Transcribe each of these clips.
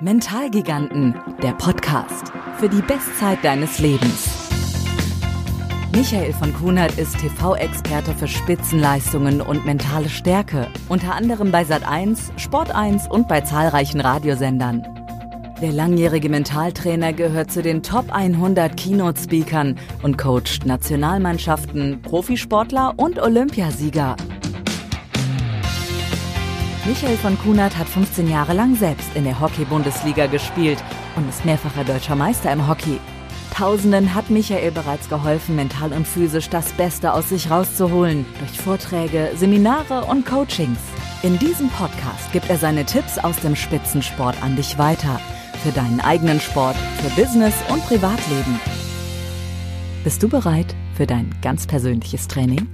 Mentalgiganten, der Podcast für die Bestzeit deines Lebens. Michael von Kunert ist TV-Experte für Spitzenleistungen und mentale Stärke, unter anderem bei Sat1, Sport1 und bei zahlreichen Radiosendern. Der langjährige Mentaltrainer gehört zu den Top 100 Keynote-Speakern und coacht Nationalmannschaften, Profisportler und Olympiasieger. Michael von Kunert hat 15 Jahre lang selbst in der Hockey-Bundesliga gespielt und ist mehrfacher deutscher Meister im Hockey. Tausenden hat Michael bereits geholfen, mental und physisch das Beste aus sich rauszuholen, durch Vorträge, Seminare und Coachings. In diesem Podcast gibt er seine Tipps aus dem Spitzensport an dich weiter. Für deinen eigenen Sport, für Business und Privatleben. Bist du bereit für dein ganz persönliches Training?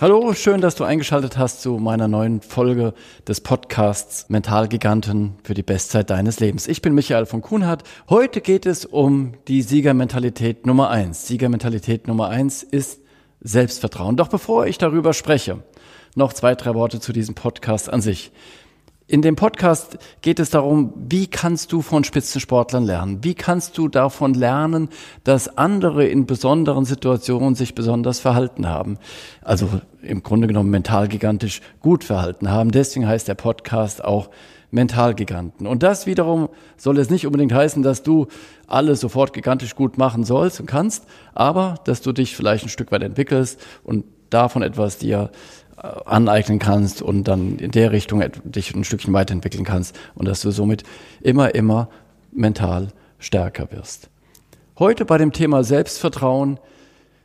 Hallo, schön, dass du eingeschaltet hast zu meiner neuen Folge des Podcasts Mentalgiganten für die Bestzeit deines Lebens. Ich bin Michael von Kuhnhardt. Heute geht es um die Siegermentalität Nummer eins. Siegermentalität Nummer eins ist Selbstvertrauen. Doch bevor ich darüber spreche, noch zwei, drei Worte zu diesem Podcast an sich. In dem Podcast geht es darum, wie kannst du von Spitzensportlern lernen? Wie kannst du davon lernen, dass andere in besonderen Situationen sich besonders verhalten haben? Also im Grunde genommen mental gigantisch gut verhalten haben. Deswegen heißt der Podcast auch Mentalgiganten. Und das wiederum soll es nicht unbedingt heißen, dass du alles sofort gigantisch gut machen sollst und kannst, aber dass du dich vielleicht ein Stück weit entwickelst und davon etwas dir aneignen kannst und dann in der Richtung dich ein Stückchen weiterentwickeln kannst und dass du somit immer, immer mental stärker wirst. Heute bei dem Thema Selbstvertrauen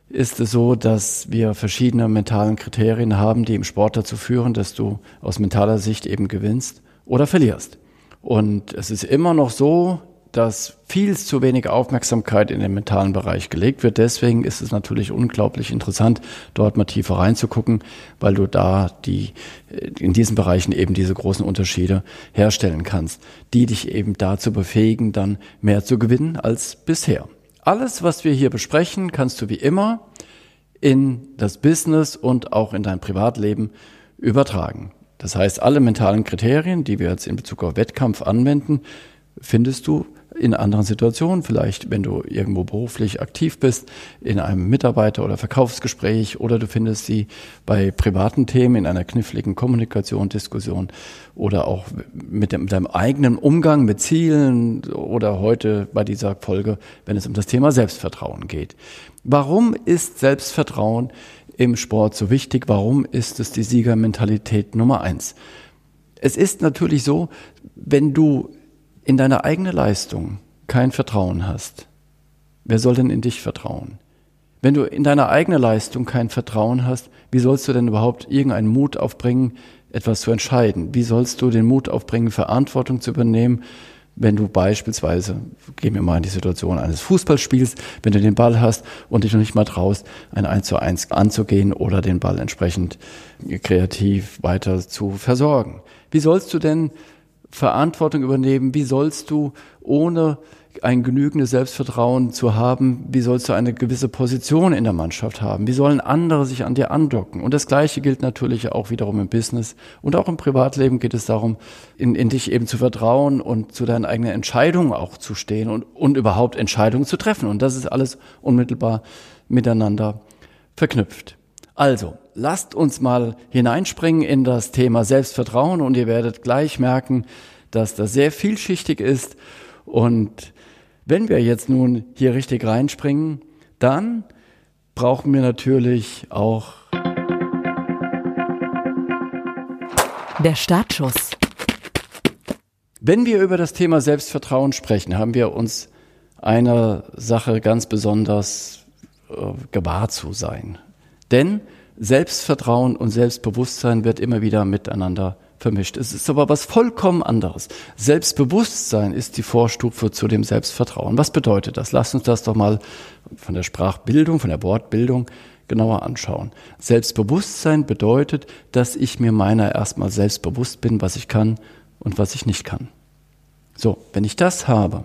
ist es so, dass wir verschiedene mentalen Kriterien haben, die im Sport dazu führen, dass du aus mentaler Sicht eben gewinnst oder verlierst. Und es ist immer noch so, dass viel zu wenig Aufmerksamkeit in den mentalen Bereich gelegt wird. Deswegen ist es natürlich unglaublich interessant, dort mal tiefer reinzugucken, weil du da die, in diesen Bereichen eben diese großen Unterschiede herstellen kannst, die dich eben dazu befähigen, dann mehr zu gewinnen als bisher. Alles, was wir hier besprechen, kannst du wie immer in das Business und auch in dein Privatleben übertragen. Das heißt, alle mentalen Kriterien, die wir jetzt in Bezug auf Wettkampf anwenden, findest du in anderen Situationen, vielleicht wenn du irgendwo beruflich aktiv bist, in einem Mitarbeiter- oder Verkaufsgespräch oder du findest sie bei privaten Themen in einer kniffligen Kommunikation, Diskussion oder auch mit, dem, mit deinem eigenen Umgang mit Zielen oder heute bei dieser Folge, wenn es um das Thema Selbstvertrauen geht. Warum ist Selbstvertrauen im Sport so wichtig? Warum ist es die Siegermentalität Nummer eins? Es ist natürlich so, wenn du in deine eigene Leistung kein Vertrauen hast, wer soll denn in dich vertrauen? Wenn du in deiner eigenen Leistung kein Vertrauen hast, wie sollst du denn überhaupt irgendeinen Mut aufbringen, etwas zu entscheiden? Wie sollst du den Mut aufbringen, Verantwortung zu übernehmen, wenn du beispielsweise, gehen wir mal in die Situation eines Fußballspiels, wenn du den Ball hast und dich noch nicht mal traust, ein 1 zu 1 anzugehen oder den Ball entsprechend kreativ weiter zu versorgen? Wie sollst du denn Verantwortung übernehmen? Wie sollst du ohne ein genügendes Selbstvertrauen zu haben, wie sollst du eine gewisse Position in der Mannschaft haben? Wie sollen andere sich an dir andocken? Und das Gleiche gilt natürlich auch wiederum im Business und auch im Privatleben geht es darum, in, in dich eben zu vertrauen und zu deinen eigenen Entscheidungen auch zu stehen und, und überhaupt Entscheidungen zu treffen. Und das ist alles unmittelbar miteinander verknüpft. Also, lasst uns mal hineinspringen in das Thema Selbstvertrauen und ihr werdet gleich merken, dass das sehr vielschichtig ist. Und wenn wir jetzt nun hier richtig reinspringen, dann brauchen wir natürlich auch der Startschuss. Wenn wir über das Thema Selbstvertrauen sprechen, haben wir uns einer Sache ganz besonders äh, gewahr zu sein. Denn Selbstvertrauen und Selbstbewusstsein wird immer wieder miteinander vermischt. Es ist aber was vollkommen anderes. Selbstbewusstsein ist die Vorstufe zu dem Selbstvertrauen. Was bedeutet das? Lass uns das doch mal von der Sprachbildung, von der Wortbildung genauer anschauen. Selbstbewusstsein bedeutet, dass ich mir meiner erstmal selbstbewusst bin, was ich kann und was ich nicht kann. So, wenn ich das habe,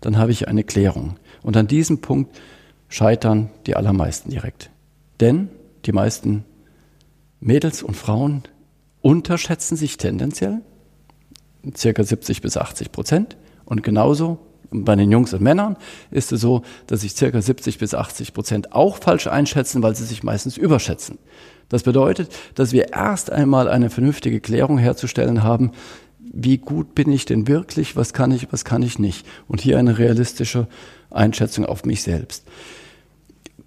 dann habe ich eine Klärung. Und an diesem Punkt scheitern die allermeisten direkt. Denn die meisten Mädels und Frauen unterschätzen sich tendenziell. circa 70 bis 80 Prozent. Und genauso bei den Jungs und Männern ist es so, dass sich circa 70 bis 80 Prozent auch falsch einschätzen, weil sie sich meistens überschätzen. Das bedeutet, dass wir erst einmal eine vernünftige Klärung herzustellen haben, wie gut bin ich denn wirklich, was kann ich, was kann ich nicht. Und hier eine realistische Einschätzung auf mich selbst.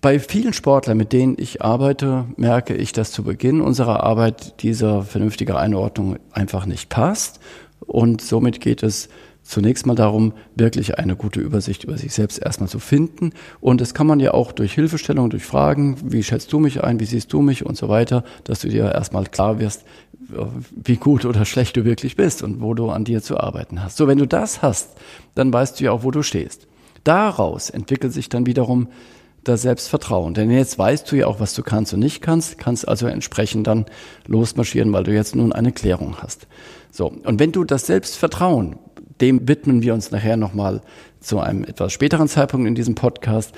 Bei vielen Sportlern, mit denen ich arbeite, merke ich, dass zu Beginn unserer Arbeit diese vernünftige Einordnung einfach nicht passt. Und somit geht es zunächst mal darum, wirklich eine gute Übersicht über sich selbst erstmal zu finden. Und das kann man ja auch durch Hilfestellung, durch Fragen, wie schätzt du mich ein, wie siehst du mich und so weiter, dass du dir erstmal klar wirst, wie gut oder schlecht du wirklich bist und wo du an dir zu arbeiten hast. So, wenn du das hast, dann weißt du ja auch, wo du stehst. Daraus entwickelt sich dann wiederum das Selbstvertrauen. Denn jetzt weißt du ja auch, was du kannst und nicht kannst, kannst also entsprechend dann losmarschieren, weil du jetzt nun eine Klärung hast. So. Und wenn du das Selbstvertrauen dem widmen wir uns nachher nochmal zu einem etwas späteren Zeitpunkt in diesem Podcast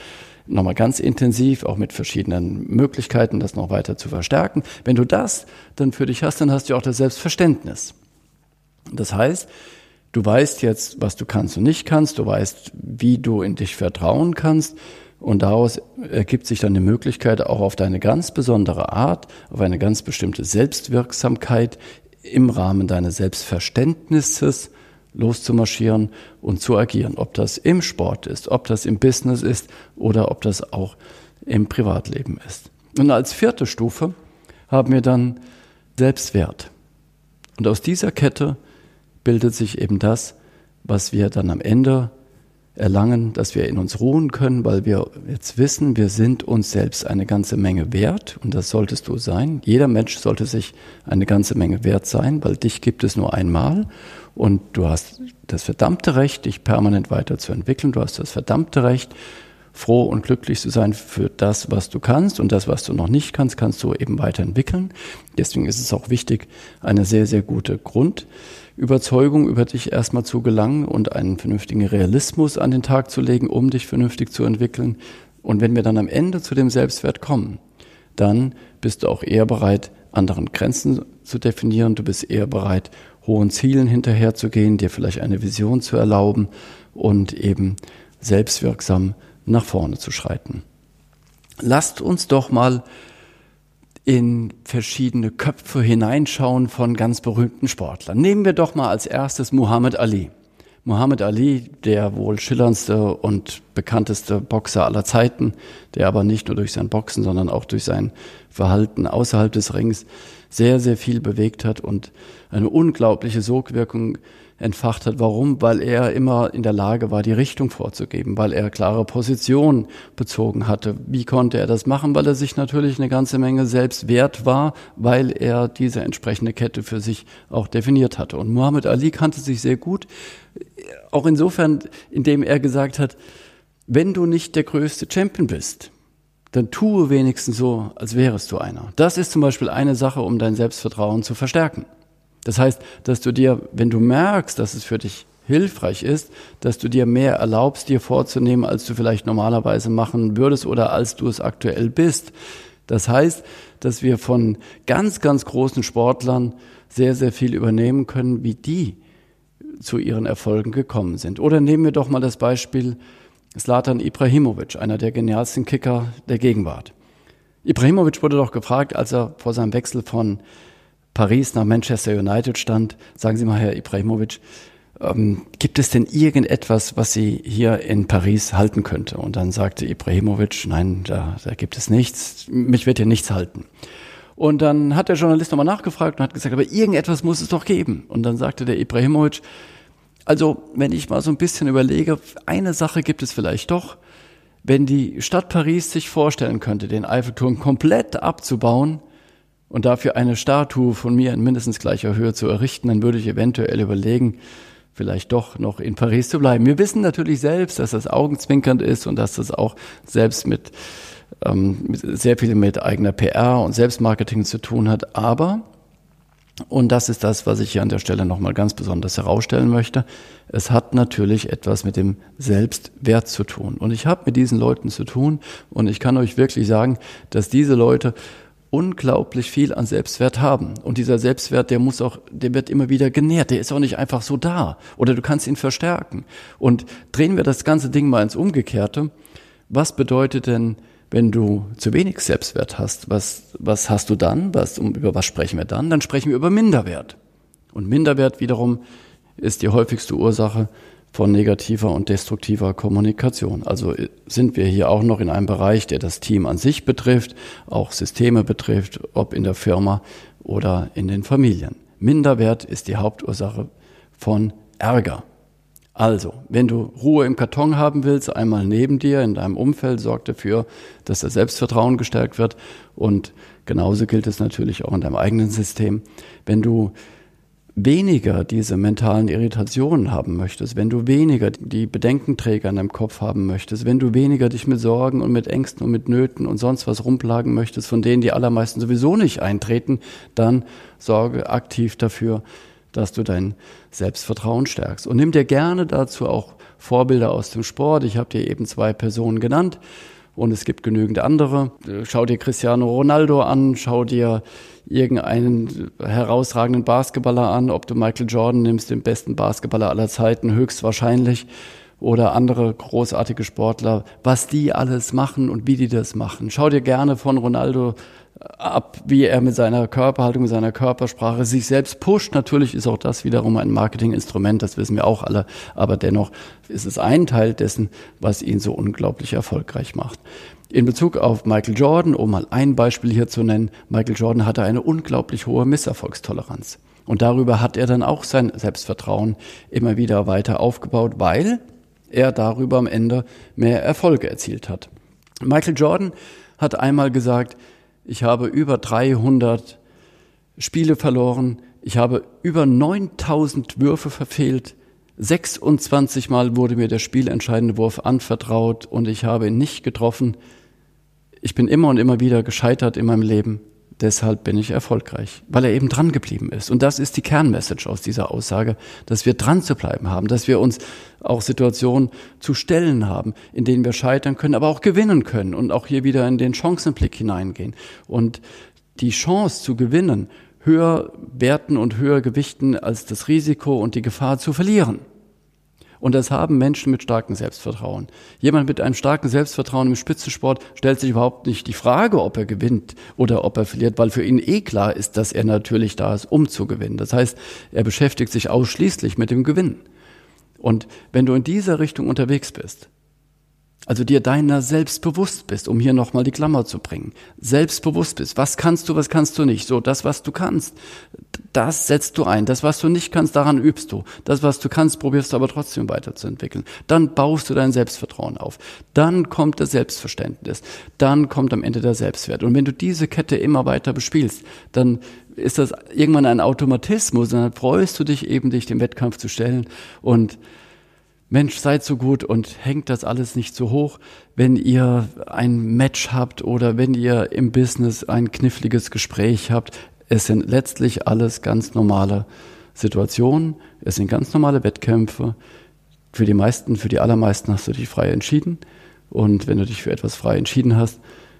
nochmal ganz intensiv, auch mit verschiedenen Möglichkeiten, das noch weiter zu verstärken. Wenn du das dann für dich hast, dann hast du auch das Selbstverständnis. Das heißt, du weißt jetzt, was du kannst und nicht kannst, du weißt, wie du in dich vertrauen kannst und daraus ergibt sich dann die Möglichkeit, auch auf deine ganz besondere Art, auf eine ganz bestimmte Selbstwirksamkeit im Rahmen deines Selbstverständnisses loszumarschieren und zu agieren. Ob das im Sport ist, ob das im Business ist oder ob das auch im Privatleben ist. Und als vierte Stufe haben wir dann Selbstwert. Und aus dieser Kette bildet sich eben das, was wir dann am Ende erlangen, dass wir in uns ruhen können, weil wir jetzt wissen, wir sind uns selbst eine ganze Menge wert und das solltest du sein. Jeder Mensch sollte sich eine ganze Menge wert sein, weil dich gibt es nur einmal und du hast das verdammte Recht, dich permanent weiterzuentwickeln. Du hast das verdammte Recht, froh und glücklich zu sein für das, was du kannst und das, was du noch nicht kannst, kannst du eben weiterentwickeln. Deswegen ist es auch wichtig, eine sehr, sehr gute Grund Überzeugung über dich erstmal zu gelangen und einen vernünftigen Realismus an den Tag zu legen, um dich vernünftig zu entwickeln. Und wenn wir dann am Ende zu dem Selbstwert kommen, dann bist du auch eher bereit, anderen Grenzen zu definieren. Du bist eher bereit, hohen Zielen hinterherzugehen, dir vielleicht eine Vision zu erlauben und eben selbstwirksam nach vorne zu schreiten. Lasst uns doch mal in verschiedene Köpfe hineinschauen von ganz berühmten Sportlern. Nehmen wir doch mal als erstes Muhammad Ali. Muhammad Ali, der wohl schillerndste und bekannteste Boxer aller Zeiten, der aber nicht nur durch sein Boxen, sondern auch durch sein Verhalten außerhalb des Rings sehr, sehr viel bewegt hat und eine unglaubliche Sogwirkung entfacht hat. Warum? Weil er immer in der Lage war, die Richtung vorzugeben, weil er klare Position bezogen hatte. Wie konnte er das machen? Weil er sich natürlich eine ganze Menge selbst wert war, weil er diese entsprechende Kette für sich auch definiert hatte. Und Muhammad Ali kannte sich sehr gut, auch insofern, indem er gesagt hat, wenn du nicht der größte Champion bist, dann tue wenigstens so, als wärest du einer. Das ist zum Beispiel eine Sache, um dein Selbstvertrauen zu verstärken. Das heißt, dass du dir, wenn du merkst, dass es für dich hilfreich ist, dass du dir mehr erlaubst, dir vorzunehmen, als du vielleicht normalerweise machen würdest oder als du es aktuell bist. Das heißt, dass wir von ganz, ganz großen Sportlern sehr, sehr viel übernehmen können, wie die zu ihren Erfolgen gekommen sind. Oder nehmen wir doch mal das Beispiel Slatan Ibrahimovic, einer der genialsten Kicker der Gegenwart. Ibrahimovic wurde doch gefragt, als er vor seinem Wechsel von Paris nach Manchester United stand. Sagen Sie mal, Herr Ibrahimovic, ähm, gibt es denn irgendetwas, was Sie hier in Paris halten könnte? Und dann sagte Ibrahimovic, nein, da, da gibt es nichts, mich wird hier nichts halten. Und dann hat der Journalist nochmal nachgefragt und hat gesagt, aber irgendetwas muss es doch geben. Und dann sagte der Ibrahimovic, also wenn ich mal so ein bisschen überlege, eine Sache gibt es vielleicht doch, wenn die Stadt Paris sich vorstellen könnte, den Eiffelturm komplett abzubauen, und dafür eine Statue von mir in mindestens gleicher Höhe zu errichten, dann würde ich eventuell überlegen, vielleicht doch noch in Paris zu bleiben. Wir wissen natürlich selbst, dass das augenzwinkernd ist und dass das auch selbst mit, ähm, sehr viel mit eigener PR und Selbstmarketing zu tun hat. Aber, und das ist das, was ich hier an der Stelle nochmal ganz besonders herausstellen möchte, es hat natürlich etwas mit dem Selbstwert zu tun. Und ich habe mit diesen Leuten zu tun und ich kann euch wirklich sagen, dass diese Leute unglaublich viel an Selbstwert haben. Und dieser Selbstwert, der muss auch, der wird immer wieder genährt. Der ist auch nicht einfach so da. Oder du kannst ihn verstärken. Und drehen wir das ganze Ding mal ins Umgekehrte. Was bedeutet denn, wenn du zu wenig Selbstwert hast? Was, was hast du dann? Was, um, über was sprechen wir dann? Dann sprechen wir über Minderwert. Und Minderwert wiederum ist die häufigste Ursache von negativer und destruktiver Kommunikation. Also äh, sind wir hier auch noch in einem Bereich, der das Team an sich betrifft, auch Systeme betrifft, ob in der Firma oder in den Familien. Minderwert ist die Hauptursache von Ärger. Also, wenn du Ruhe im Karton haben willst, einmal neben dir in deinem Umfeld, sorg dafür, dass das Selbstvertrauen gestärkt wird. Und genauso gilt es natürlich auch in deinem eigenen System. Wenn du weniger diese mentalen Irritationen haben möchtest, wenn du weniger die Bedenkenträger in deinem Kopf haben möchtest, wenn du weniger dich mit Sorgen und mit Ängsten und mit Nöten und sonst was rumplagen möchtest, von denen die allermeisten sowieso nicht eintreten, dann sorge aktiv dafür, dass du dein Selbstvertrauen stärkst. Und nimm dir gerne dazu auch Vorbilder aus dem Sport. Ich habe dir eben zwei Personen genannt und es gibt genügend andere. Schau dir Cristiano Ronaldo an, schau dir irgendeinen herausragenden Basketballer an, ob du Michael Jordan nimmst, den besten Basketballer aller Zeiten, höchstwahrscheinlich, oder andere großartige Sportler, was die alles machen und wie die das machen. Schau dir gerne von Ronaldo ab, wie er mit seiner Körperhaltung, seiner Körpersprache sich selbst pusht. Natürlich ist auch das wiederum ein Marketinginstrument, das wissen wir auch alle, aber dennoch ist es ein Teil dessen, was ihn so unglaublich erfolgreich macht. In Bezug auf Michael Jordan, um mal ein Beispiel hier zu nennen, Michael Jordan hatte eine unglaublich hohe Misserfolgstoleranz. Und darüber hat er dann auch sein Selbstvertrauen immer wieder weiter aufgebaut, weil er darüber am Ende mehr Erfolge erzielt hat. Michael Jordan hat einmal gesagt, ich habe über 300 Spiele verloren. Ich habe über 9000 Würfe verfehlt. 26 Mal wurde mir der spielentscheidende Wurf anvertraut und ich habe ihn nicht getroffen. Ich bin immer und immer wieder gescheitert in meinem Leben. Deshalb bin ich erfolgreich, weil er eben dran geblieben ist. Und das ist die Kernmessage aus dieser Aussage, dass wir dran zu bleiben haben, dass wir uns auch Situationen zu stellen haben, in denen wir scheitern können, aber auch gewinnen können und auch hier wieder in den Chancenblick hineingehen. Und die Chance zu gewinnen höher werten und höher gewichten als das Risiko und die Gefahr zu verlieren. Und das haben Menschen mit starkem Selbstvertrauen. Jemand mit einem starken Selbstvertrauen im Spitzensport stellt sich überhaupt nicht die Frage, ob er gewinnt oder ob er verliert, weil für ihn eh klar ist, dass er natürlich da ist, um zu gewinnen. Das heißt, er beschäftigt sich ausschließlich mit dem Gewinnen. Und wenn du in dieser Richtung unterwegs bist, also dir deiner selbst bewusst bist, um hier nochmal die Klammer zu bringen. Selbstbewusst bist. Was kannst du, was kannst du nicht? So, das, was du kannst, das setzt du ein. Das, was du nicht kannst, daran übst du. Das, was du kannst, probierst du aber trotzdem weiterzuentwickeln. Dann baust du dein Selbstvertrauen auf. Dann kommt das Selbstverständnis. Dann kommt am Ende der Selbstwert. Und wenn du diese Kette immer weiter bespielst, dann ist das irgendwann ein Automatismus. Und dann freust du dich eben, dich dem Wettkampf zu stellen und Mensch, seid so gut und hängt das alles nicht so hoch, wenn ihr ein Match habt oder wenn ihr im Business ein kniffliges Gespräch habt. Es sind letztlich alles ganz normale Situationen, es sind ganz normale Wettkämpfe. Für die meisten, für die allermeisten hast du dich frei entschieden. Und wenn du dich für etwas frei entschieden hast,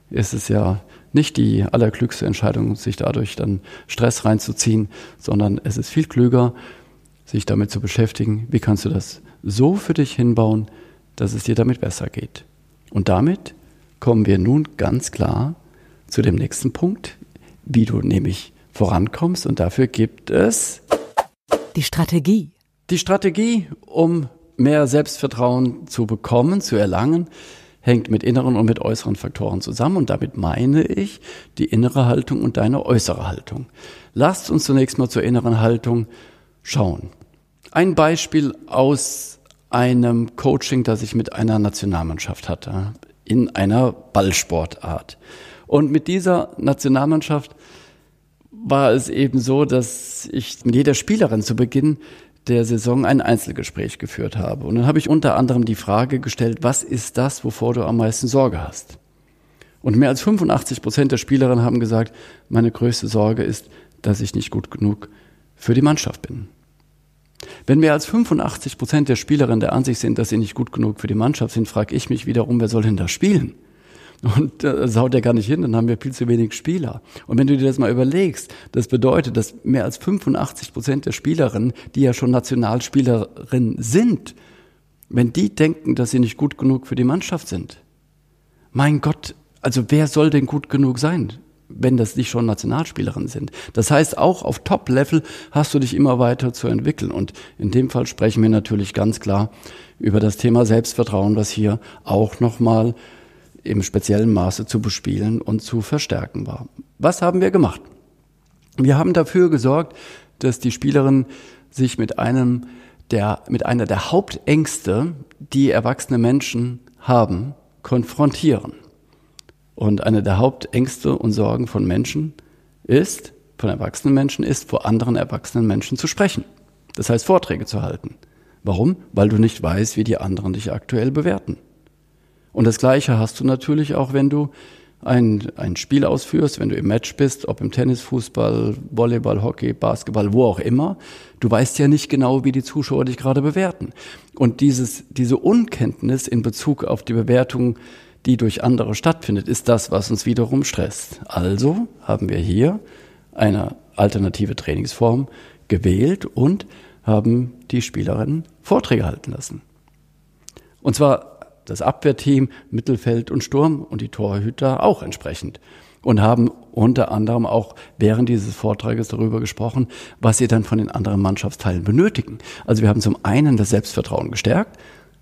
ist es ja nicht die allerklügste Entscheidung, sich dadurch dann Stress reinzuziehen, sondern es ist viel klüger, sich damit zu beschäftigen, wie kannst du das so für dich hinbauen, dass es dir damit besser geht. Und damit kommen wir nun ganz klar zu dem nächsten Punkt, wie du nämlich vorankommst. Und dafür gibt es die Strategie. Die Strategie, um mehr Selbstvertrauen zu bekommen, zu erlangen, hängt mit inneren und mit äußeren Faktoren zusammen. Und damit meine ich die innere Haltung und deine äußere Haltung. Lasst uns zunächst mal zur inneren Haltung schauen. Ein Beispiel aus einem Coaching, das ich mit einer Nationalmannschaft hatte, in einer Ballsportart. Und mit dieser Nationalmannschaft war es eben so, dass ich mit jeder Spielerin zu Beginn der Saison ein Einzelgespräch geführt habe. Und dann habe ich unter anderem die Frage gestellt, was ist das, wovor du am meisten Sorge hast? Und mehr als 85 Prozent der Spielerinnen haben gesagt, meine größte Sorge ist, dass ich nicht gut genug für die Mannschaft bin. Wenn mehr als 85 Prozent der Spielerinnen der Ansicht sind, dass sie nicht gut genug für die Mannschaft sind, frage ich mich wiederum, wer soll denn da spielen? Und äh, das haut ja gar nicht hin, dann haben wir viel zu wenig Spieler. Und wenn du dir das mal überlegst, das bedeutet, dass mehr als 85 Prozent der Spielerinnen, die ja schon Nationalspielerinnen sind, wenn die denken, dass sie nicht gut genug für die Mannschaft sind, mein Gott, also wer soll denn gut genug sein? Wenn das nicht schon Nationalspielerinnen sind. Das heißt, auch auf Top-Level hast du dich immer weiter zu entwickeln. Und in dem Fall sprechen wir natürlich ganz klar über das Thema Selbstvertrauen, was hier auch nochmal im speziellen Maße zu bespielen und zu verstärken war. Was haben wir gemacht? Wir haben dafür gesorgt, dass die Spielerinnen sich mit einem der, mit einer der Hauptängste, die erwachsene Menschen haben, konfrontieren. Und eine der Hauptängste und Sorgen von Menschen ist, von erwachsenen Menschen ist, vor anderen erwachsenen Menschen zu sprechen. Das heißt, Vorträge zu halten. Warum? Weil du nicht weißt, wie die anderen dich aktuell bewerten. Und das Gleiche hast du natürlich auch, wenn du ein, ein Spiel ausführst, wenn du im Match bist, ob im Tennis, Fußball, Volleyball, Hockey, Basketball, wo auch immer. Du weißt ja nicht genau, wie die Zuschauer dich gerade bewerten. Und dieses, diese Unkenntnis in Bezug auf die Bewertung, die durch andere stattfindet, ist das, was uns wiederum stresst. Also haben wir hier eine alternative Trainingsform gewählt und haben die Spielerinnen Vorträge halten lassen. Und zwar das Abwehrteam, Mittelfeld und Sturm und die Torhüter auch entsprechend. Und haben unter anderem auch während dieses Vortrages darüber gesprochen, was sie dann von den anderen Mannschaftsteilen benötigen. Also wir haben zum einen das Selbstvertrauen gestärkt,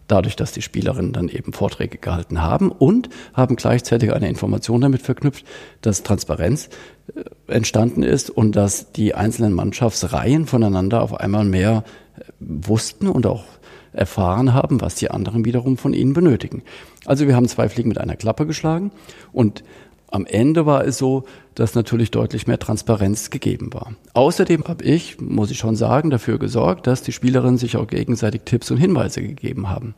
dadurch, dass die Spielerinnen dann eben Vorträge gehalten haben und haben gleichzeitig eine Information damit verknüpft, dass Transparenz äh, entstanden ist und dass die einzelnen Mannschaftsreihen voneinander auf einmal mehr äh, wussten und auch erfahren haben, was die anderen wiederum von ihnen benötigen. Also wir haben zwei Fliegen mit einer Klappe geschlagen und am Ende war es so, dass natürlich deutlich mehr Transparenz gegeben war. Außerdem habe ich, muss ich schon sagen, dafür gesorgt, dass die Spielerinnen sich auch gegenseitig Tipps und Hinweise gegeben haben.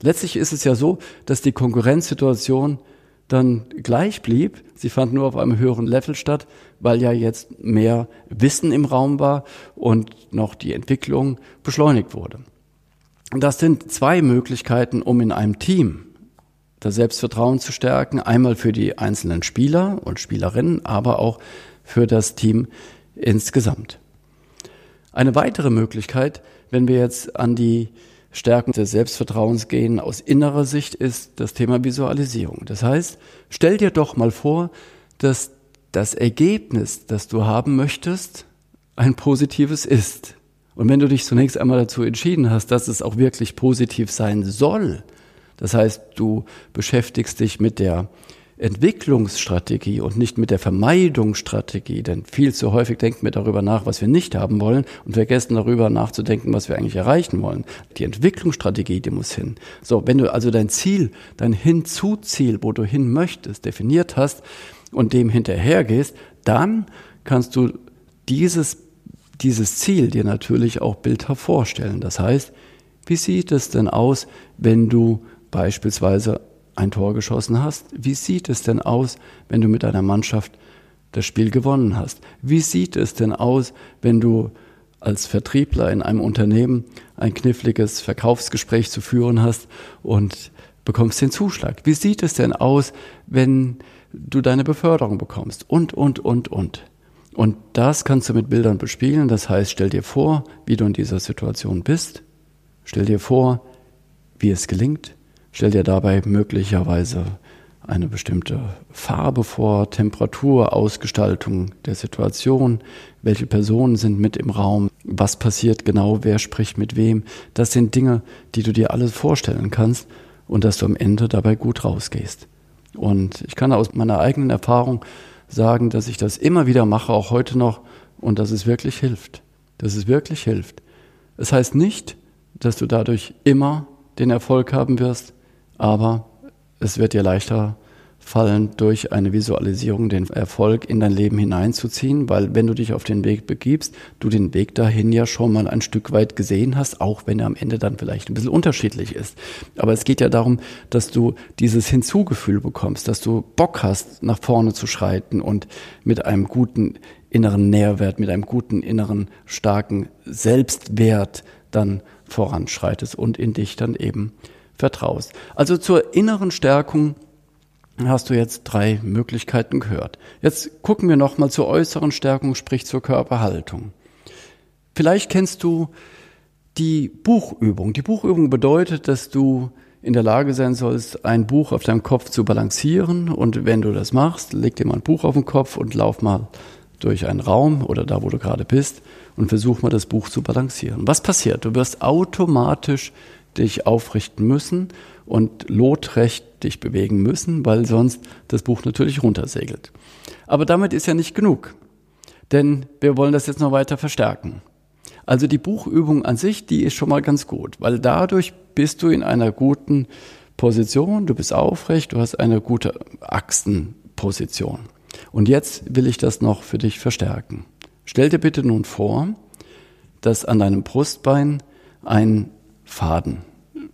Letztlich ist es ja so, dass die Konkurrenzsituation dann gleich blieb. Sie fand nur auf einem höheren Level statt, weil ja jetzt mehr Wissen im Raum war und noch die Entwicklung beschleunigt wurde. Das sind zwei Möglichkeiten, um in einem Team das Selbstvertrauen zu stärken. Einmal für die einzelnen Spieler und Spielerinnen, aber auch für das Team insgesamt. Eine weitere Möglichkeit, wenn wir jetzt an die Stärken des Selbstvertrauens gehen aus innerer Sicht, ist das Thema Visualisierung. Das heißt, stell dir doch mal vor, dass das Ergebnis, das du haben möchtest, ein positives ist. Und wenn du dich zunächst einmal dazu entschieden hast, dass es auch wirklich positiv sein soll, das heißt, du beschäftigst dich mit der Entwicklungsstrategie und nicht mit der Vermeidungsstrategie, denn viel zu häufig denken wir darüber nach, was wir nicht haben wollen und vergessen darüber nachzudenken, was wir eigentlich erreichen wollen. Die Entwicklungsstrategie, die muss hin. So, wenn du also dein Ziel, dein Hinzuziel, wo du hin möchtest, definiert hast und dem hinterhergehst, dann kannst du dieses dieses Ziel dir natürlich auch bildhaft vorstellen. Das heißt, wie sieht es denn aus, wenn du beispielsweise ein Tor geschossen hast? Wie sieht es denn aus, wenn du mit deiner Mannschaft das Spiel gewonnen hast? Wie sieht es denn aus, wenn du als Vertriebler in einem Unternehmen ein kniffliges Verkaufsgespräch zu führen hast und bekommst den Zuschlag? Wie sieht es denn aus, wenn du deine Beförderung bekommst? Und, und, und, und. Und das kannst du mit Bildern bespielen. Das heißt, stell dir vor, wie du in dieser Situation bist. Stell dir vor, wie es gelingt. Stell dir dabei möglicherweise eine bestimmte Farbe vor, Temperatur, Ausgestaltung der Situation, welche Personen sind mit im Raum, was passiert genau, wer spricht mit wem. Das sind Dinge, die du dir alles vorstellen kannst und dass du am Ende dabei gut rausgehst. Und ich kann aus meiner eigenen Erfahrung sagen, dass ich das immer wieder mache, auch heute noch, und dass es wirklich hilft. Dass es wirklich hilft. Es heißt nicht, dass du dadurch immer den Erfolg haben wirst, aber es wird dir leichter fallen, durch eine Visualisierung den Erfolg in dein Leben hineinzuziehen, weil wenn du dich auf den Weg begibst, du den Weg dahin ja schon mal ein Stück weit gesehen hast, auch wenn er am Ende dann vielleicht ein bisschen unterschiedlich ist. Aber es geht ja darum, dass du dieses Hinzugefühl bekommst, dass du Bock hast, nach vorne zu schreiten und mit einem guten inneren Nährwert, mit einem guten inneren starken Selbstwert dann voranschreitest und in dich dann eben vertraust. Also zur inneren Stärkung hast du jetzt drei Möglichkeiten gehört. Jetzt gucken wir nochmal zur äußeren Stärkung, sprich zur Körperhaltung. Vielleicht kennst du die Buchübung. Die Buchübung bedeutet, dass du in der Lage sein sollst, ein Buch auf deinem Kopf zu balancieren. Und wenn du das machst, leg dir mal ein Buch auf den Kopf und lauf mal durch einen Raum oder da, wo du gerade bist und versuch mal das Buch zu balancieren. Was passiert? Du wirst automatisch dich aufrichten müssen und lotrecht dich bewegen müssen, weil sonst das Buch natürlich runtersegelt. Aber damit ist ja nicht genug, denn wir wollen das jetzt noch weiter verstärken. Also die Buchübung an sich, die ist schon mal ganz gut, weil dadurch bist du in einer guten Position, du bist aufrecht, du hast eine gute Achsenposition. Und jetzt will ich das noch für dich verstärken. Stell dir bitte nun vor, dass an deinem Brustbein ein Faden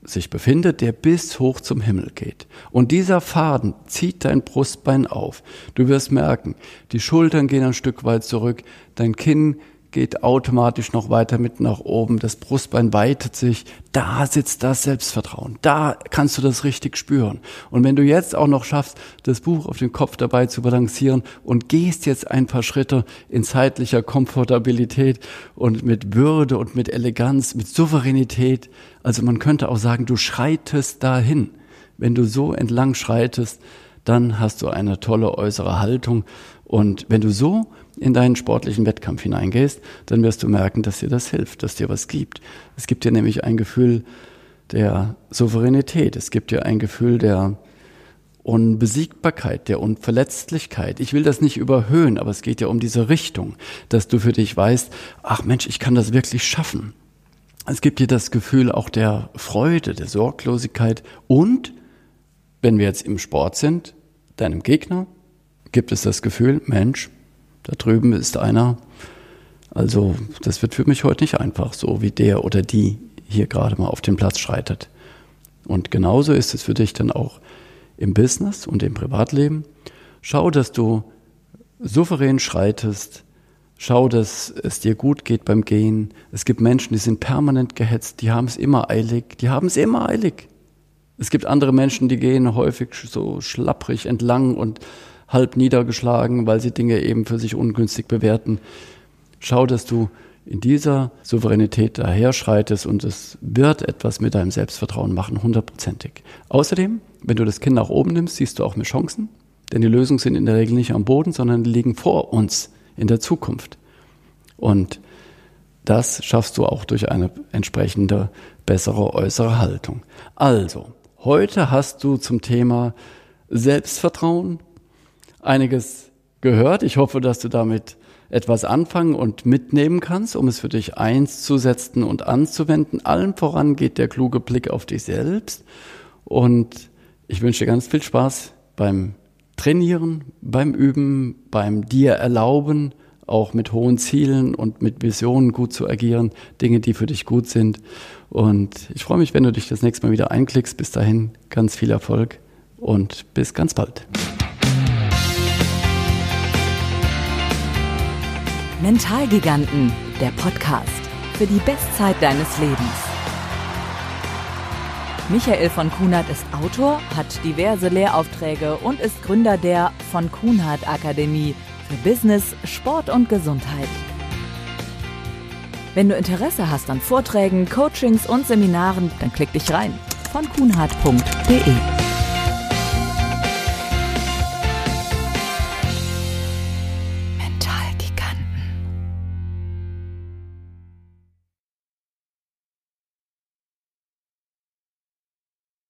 sich befindet, der bis hoch zum Himmel geht. Und dieser Faden zieht dein Brustbein auf. Du wirst merken, die Schultern gehen ein Stück weit zurück, dein Kinn geht automatisch noch weiter mit nach oben, das Brustbein weitet sich, da sitzt das Selbstvertrauen, da kannst du das richtig spüren. Und wenn du jetzt auch noch schaffst, das Buch auf dem Kopf dabei zu balancieren und gehst jetzt ein paar Schritte in zeitlicher Komfortabilität und mit Würde und mit Eleganz, mit Souveränität, also man könnte auch sagen, du schreitest dahin. Wenn du so entlang schreitest, dann hast du eine tolle äußere Haltung. Und wenn du so in deinen sportlichen Wettkampf hineingehst, dann wirst du merken, dass dir das hilft, dass dir was gibt. Es gibt dir nämlich ein Gefühl der Souveränität, es gibt dir ein Gefühl der Unbesiegbarkeit, der Unverletzlichkeit. Ich will das nicht überhöhen, aber es geht ja um diese Richtung, dass du für dich weißt, ach Mensch, ich kann das wirklich schaffen. Es gibt dir das Gefühl auch der Freude, der Sorglosigkeit und, wenn wir jetzt im Sport sind, deinem Gegner, gibt es das Gefühl, Mensch, da drüben ist einer. Also das wird für mich heute nicht einfach, so wie der oder die hier gerade mal auf den Platz schreitet. Und genauso ist es für dich dann auch im Business und im Privatleben. Schau, dass du souverän schreitest. Schau, dass es dir gut geht beim Gehen. Es gibt Menschen, die sind permanent gehetzt, die haben es immer eilig, die haben es immer eilig. Es gibt andere Menschen, die gehen häufig so schlapprig entlang und halb niedergeschlagen, weil sie Dinge eben für sich ungünstig bewerten. Schau, dass du in dieser Souveränität daherschreitest und es wird etwas mit deinem Selbstvertrauen machen, hundertprozentig. Außerdem, wenn du das Kind nach oben nimmst, siehst du auch mehr Chancen, denn die Lösungen sind in der Regel nicht am Boden, sondern liegen vor uns in der Zukunft. Und das schaffst du auch durch eine entsprechende bessere äußere Haltung. Also, heute hast du zum Thema Selbstvertrauen einiges gehört. Ich hoffe, dass du damit etwas anfangen und mitnehmen kannst, um es für dich einzusetzen und anzuwenden. Allen voran geht der kluge Blick auf dich selbst. Und ich wünsche dir ganz viel Spaß beim Trainieren, beim Üben, beim dir erlauben, auch mit hohen Zielen und mit Visionen gut zu agieren, Dinge, die für dich gut sind. Und ich freue mich, wenn du dich das nächste Mal wieder einklickst. Bis dahin ganz viel Erfolg und bis ganz bald. Mentalgiganten, der Podcast für die Bestzeit deines Lebens. Michael von Kunert ist Autor, hat diverse Lehraufträge und ist Gründer der von Kunert Akademie für Business, Sport und Gesundheit. Wenn du Interesse hast an Vorträgen, Coachings und Seminaren, dann klick dich rein von kunhardt.de.